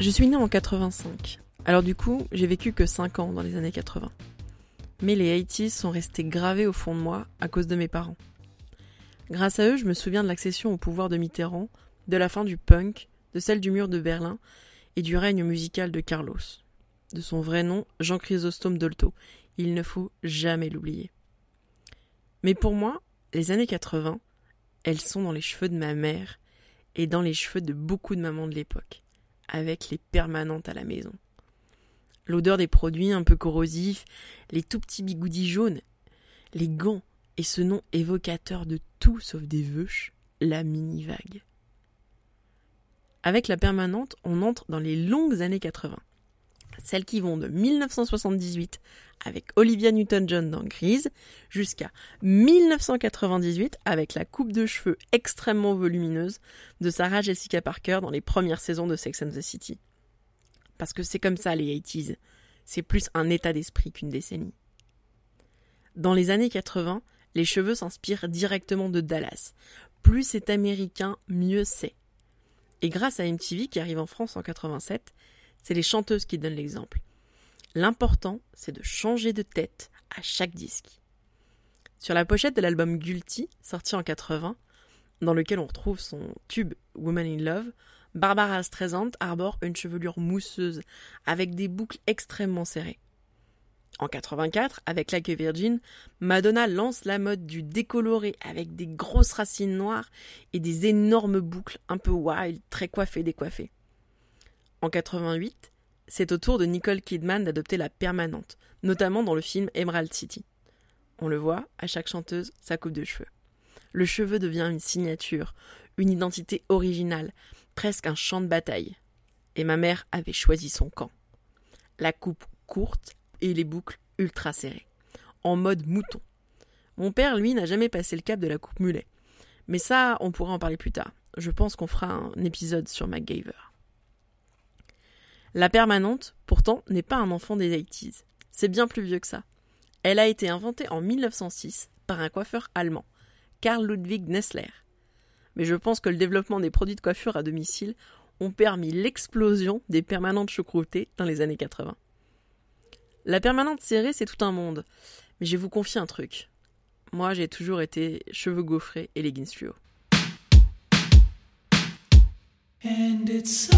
Je suis née en 85. Alors du coup, j'ai vécu que 5 ans dans les années 80. Mais les 80s sont restés gravés au fond de moi à cause de mes parents. Grâce à eux, je me souviens de l'accession au pouvoir de Mitterrand, de la fin du punk, de celle du mur de Berlin et du règne musical de Carlos. De son vrai nom, Jean Chrysostome Dolto. Il ne faut jamais l'oublier. Mais pour moi, les années 80, elles sont dans les cheveux de ma mère et dans les cheveux de beaucoup de mamans de l'époque, avec les permanentes à la maison. L'odeur des produits un peu corrosifs, les tout petits bigoudis jaunes, les gants et ce nom évocateur de tout sauf des veuches, la mini-vague. Avec la permanente, on entre dans les longues années 80. Celles qui vont de 1978 avec Olivia Newton-John dans Grise jusqu'à 1998 avec la coupe de cheveux extrêmement volumineuse de Sarah Jessica Parker dans les premières saisons de Sex and the City. Parce que c'est comme ça les 80s. C'est plus un état d'esprit qu'une décennie. Dans les années 80, les cheveux s'inspirent directement de Dallas. Plus c'est américain, mieux c'est. Et grâce à MTV qui arrive en France en 87, c'est les chanteuses qui donnent l'exemple. L'important, c'est de changer de tête à chaque disque. Sur la pochette de l'album Guilty, sorti en 80, dans lequel on retrouve son tube Woman in Love, Barbara Streisand arbore une chevelure mousseuse avec des boucles extrêmement serrées. En 84, avec Like a Virgin, Madonna lance la mode du décoloré avec des grosses racines noires et des énormes boucles un peu wild, très coiffées, décoiffées. En 88, c'est au tour de Nicole Kidman d'adopter la permanente, notamment dans le film Emerald City. On le voit, à chaque chanteuse, sa coupe de cheveux. Le cheveu devient une signature, une identité originale, presque un champ de bataille. Et ma mère avait choisi son camp. La coupe courte et les boucles ultra serrées, en mode mouton. Mon père, lui, n'a jamais passé le cap de la coupe mulet. Mais ça, on pourra en parler plus tard. Je pense qu'on fera un épisode sur MacGyver. La permanente, pourtant, n'est pas un enfant des 80s. C'est bien plus vieux que ça. Elle a été inventée en 1906 par un coiffeur allemand, Karl Ludwig Nessler. Mais je pense que le développement des produits de coiffure à domicile ont permis l'explosion des permanentes choucroutées dans les années 80. La permanente serrée, c'est tout un monde. Mais je vous confier un truc. Moi, j'ai toujours été cheveux gaufrés et leggings fluo. And it's